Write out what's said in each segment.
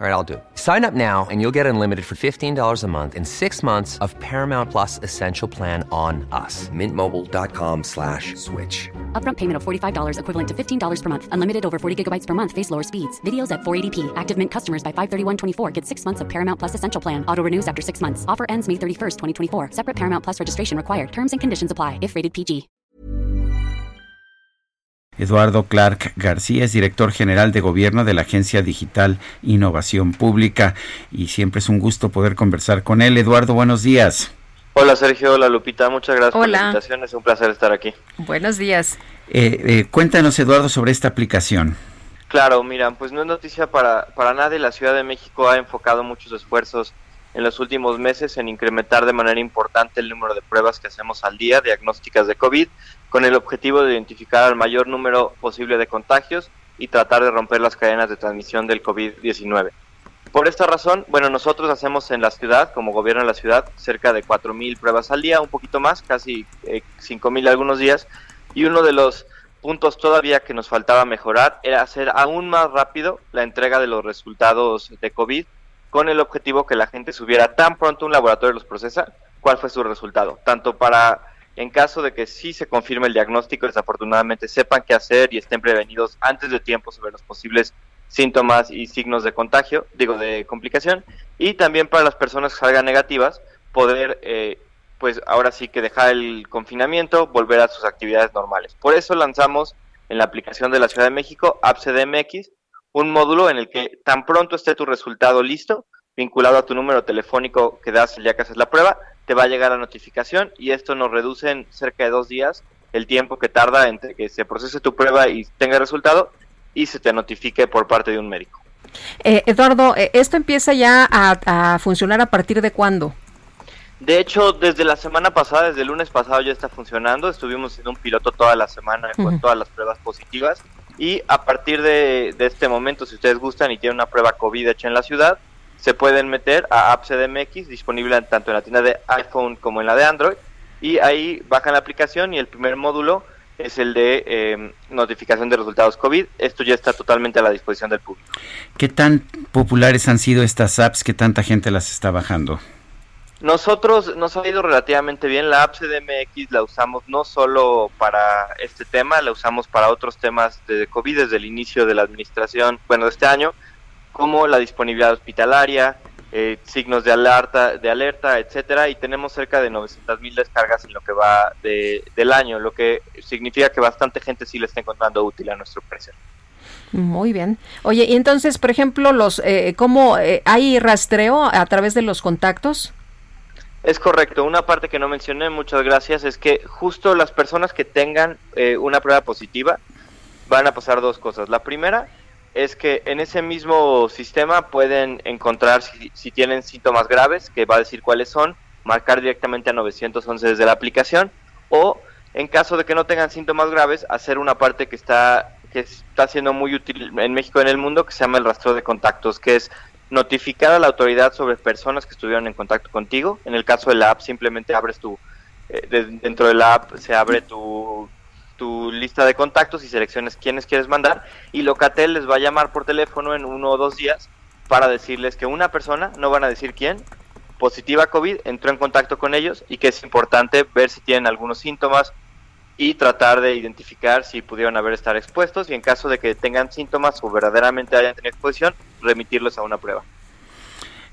All right, I'll do. Sign up now and you'll get unlimited for $15 a month in six months of Paramount Plus Essential Plan on us. Mintmobile.com slash switch. Upfront payment of $45 equivalent to $15 per month. Unlimited over 40 gigabytes per month. Face lower speeds. Videos at 480p. Active Mint customers by 531.24 get six months of Paramount Plus Essential Plan. Auto renews after six months. Offer ends May 31st, 2024. Separate Paramount Plus registration required. Terms and conditions apply if rated PG. Eduardo Clark García es director general de gobierno de la Agencia Digital Innovación Pública y siempre es un gusto poder conversar con él. Eduardo, buenos días. Hola Sergio, hola Lupita, muchas gracias por la invitación, es un placer estar aquí. Buenos días. Eh, eh, cuéntanos Eduardo sobre esta aplicación. Claro, mira, pues no es noticia para, para nadie, la Ciudad de México ha enfocado muchos esfuerzos en los últimos meses en incrementar de manera importante el número de pruebas que hacemos al día, diagnósticas de COVID, con el objetivo de identificar al mayor número posible de contagios y tratar de romper las cadenas de transmisión del COVID-19. Por esta razón, bueno, nosotros hacemos en la ciudad, como gobierno de la ciudad, cerca de 4.000 pruebas al día, un poquito más, casi eh, 5.000 algunos días, y uno de los puntos todavía que nos faltaba mejorar era hacer aún más rápido la entrega de los resultados de COVID, con el objetivo que la gente subiera tan pronto un laboratorio los procesa, cuál fue su resultado, tanto para en caso de que sí se confirme el diagnóstico, desafortunadamente sepan qué hacer y estén prevenidos antes de tiempo sobre los posibles síntomas y signos de contagio, digo, de complicación, y también para las personas que salgan negativas, poder, eh, pues ahora sí que dejar el confinamiento, volver a sus actividades normales. Por eso lanzamos en la aplicación de la Ciudad de México, AppCDMX, un módulo en el que tan pronto esté tu resultado listo, vinculado a tu número telefónico que das el día que haces la prueba, te va a llegar la notificación y esto nos reduce en cerca de dos días el tiempo que tarda entre que se procese tu prueba y tenga resultado y se te notifique por parte de un médico. Eh, Eduardo, eh, ¿esto empieza ya a, funcionar a partir de cuándo? De hecho, desde la semana pasada, desde el lunes pasado ya está funcionando. Estuvimos en un piloto toda la semana con todas las pruebas positivas. Y a partir de, este momento, si ustedes gustan y tienen una prueba COVID hecha en la ciudad, se pueden meter a AppCDMX, disponible tanto en la tienda de iPhone como en la de Android, y ahí bajan la aplicación y el primer módulo es el de em, notificación de resultados COVID. Esto ya está totalmente a la disposición del público. ¿Qué tan populares han sido estas apps que tanta gente las está bajando? Nosotros nos ha ido relativamente bien. La app CDMX la usamos no solo para este tema, la usamos para otros temas de COVID desde el inicio de la administración, bueno, de este año como la disponibilidad hospitalaria, eh, signos de alerta, de alerta, etcétera, y tenemos cerca de 900 mil descargas en lo que va del año, lo que significa que bastante gente sí le está encontrando útil a nuestro precio. Muy bien. Oye, y entonces, por ejemplo, los, eh, ¿cómo eh, hay rastreo a través de los contactos? Es correcto. Una parte que no mencioné, muchas gracias, es que justo las personas que tengan eh, una prueba positiva van a pasar dos cosas. La primera es que en ese mismo sistema pueden encontrar si, tienen síntomas graves, que va a decir cuáles son, marcar directamente a 911 desde la aplicación, o en caso de que no tengan síntomas graves, hacer una parte que está, que está siendo muy útil en México y en el mundo, que se llama el rastreo de contactos, que es notificar a la autoridad sobre personas que estuvieron en contacto contigo. En el caso de la app, simplemente abres tu, eh, dentro de la app se abre tu tu lista de contactos y selecciones quiénes quieres mandar y Locatel les va a llamar por teléfono en uno o dos días para decirles que una persona, no van a decir quién, positiva a COVID, entró en contacto con ellos y que es importante ver si tienen algunos síntomas y tratar de identificar si pudieron haber estar expuestos y en caso de que tengan síntomas o verdaderamente hayan tenido exposición, remitirlos a una prueba.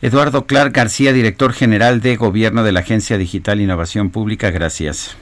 Eduardo Clark García, director general de Gobierno de la Agencia Digital Innovación Pública, gracias.